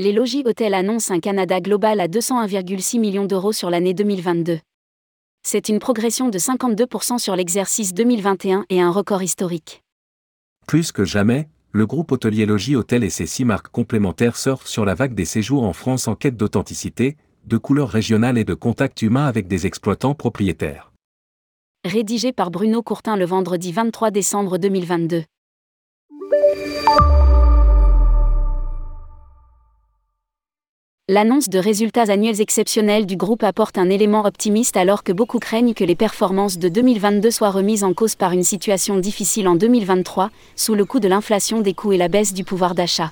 Les logis hôtels annoncent un Canada global à 201,6 millions d'euros sur l'année 2022. C'est une progression de 52% sur l'exercice 2021 et un record historique. Plus que jamais, le groupe hôtelier Logis Hôtel et ses six marques complémentaires surfent sur la vague des séjours en France en quête d'authenticité, de couleurs régionales et de contact humain avec des exploitants propriétaires. Rédigé par Bruno Courtin le vendredi 23 décembre 2022. L'annonce de résultats annuels exceptionnels du groupe apporte un élément optimiste alors que beaucoup craignent que les performances de 2022 soient remises en cause par une situation difficile en 2023, sous le coup de l'inflation des coûts et la baisse du pouvoir d'achat.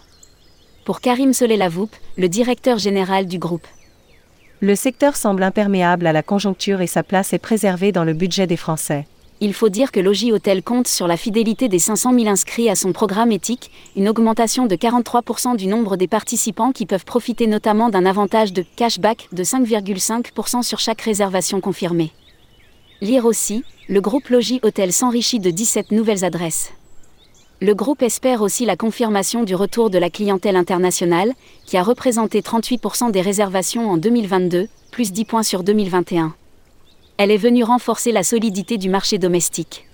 Pour Karim Solé-Lavoupe, le directeur général du groupe. Le secteur semble imperméable à la conjoncture et sa place est préservée dans le budget des Français. Il faut dire que Logis Hôtel compte sur la fidélité des 500 000 inscrits à son programme éthique, une augmentation de 43% du nombre des participants qui peuvent profiter notamment d'un avantage de cashback de 5,5% sur chaque réservation confirmée. Lire aussi, le groupe Logis Hôtel s'enrichit de 17 nouvelles adresses. Le groupe espère aussi la confirmation du retour de la clientèle internationale, qui a représenté 38% des réservations en 2022, plus 10 points sur 2021 elle est venue renforcer la solidité du marché domestique.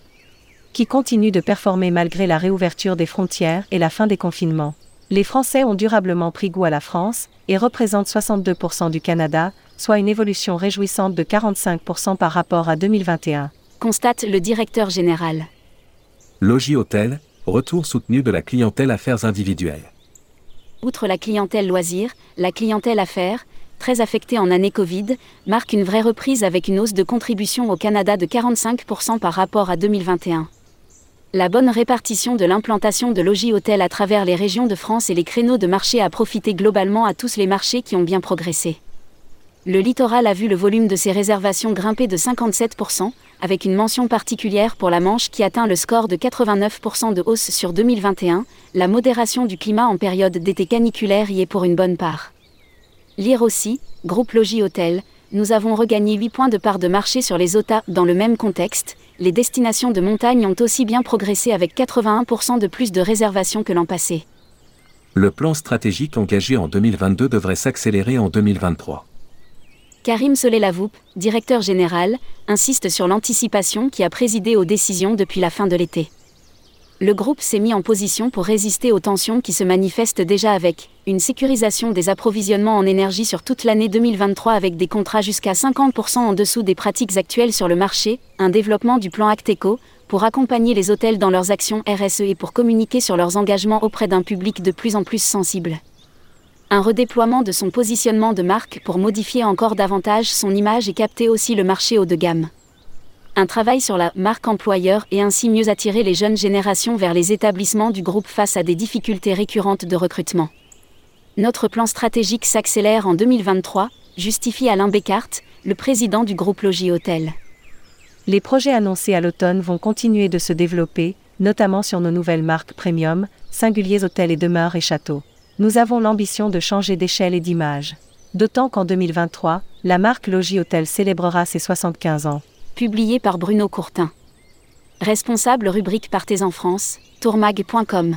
Qui continue de performer malgré la réouverture des frontières et la fin des confinements. Les Français ont durablement pris goût à la France et représentent 62% du Canada, soit une évolution réjouissante de 45% par rapport à 2021. Constate le directeur général. Logis Hôtel, retour soutenu de la clientèle affaires individuelles. Outre la clientèle loisir, la clientèle affaires, très affecté en année Covid, marque une vraie reprise avec une hausse de contribution au Canada de 45% par rapport à 2021. La bonne répartition de l'implantation de logis hôtels à travers les régions de France et les créneaux de marché a profité globalement à tous les marchés qui ont bien progressé. Le littoral a vu le volume de ses réservations grimper de 57%, avec une mention particulière pour la Manche qui atteint le score de 89% de hausse sur 2021, la modération du climat en période d'été caniculaire y est pour une bonne part. Lire aussi, Groupe Logis Hôtel, nous avons regagné 8 points de part de marché sur les OTA dans le même contexte. Les destinations de montagne ont aussi bien progressé avec 81% de plus de réservations que l'an passé. Le plan stratégique engagé en 2022 devrait s'accélérer en 2023. Karim Solé-Lavoupe, directeur général, insiste sur l'anticipation qui a présidé aux décisions depuis la fin de l'été le groupe s'est mis en position pour résister aux tensions qui se manifestent déjà avec une sécurisation des approvisionnements en énergie sur toute l'année 2023 avec des contrats jusqu'à 50% en dessous des pratiques actuelles sur le marché, un développement du plan Acteco pour accompagner les hôtels dans leurs actions RSE et pour communiquer sur leurs engagements auprès d'un public de plus en plus sensible. Un redéploiement de son positionnement de marque pour modifier encore davantage son image et capter aussi le marché haut de gamme un travail sur la marque employeur et ainsi mieux attirer les jeunes générations vers les établissements du groupe face à des difficultés récurrentes de recrutement. Notre plan stratégique s'accélère en 2023, justifie Alain Bécart, le président du groupe Logis Hôtel. Les projets annoncés à l'automne vont continuer de se développer, notamment sur nos nouvelles marques premium, singuliers hôtels et demeures et châteaux. Nous avons l'ambition de changer d'échelle et d'image. D'autant qu'en 2023, la marque Logis Hôtel célébrera ses 75 ans publié par Bruno Courtin. Responsable rubrique Partez en France, tourmag.com.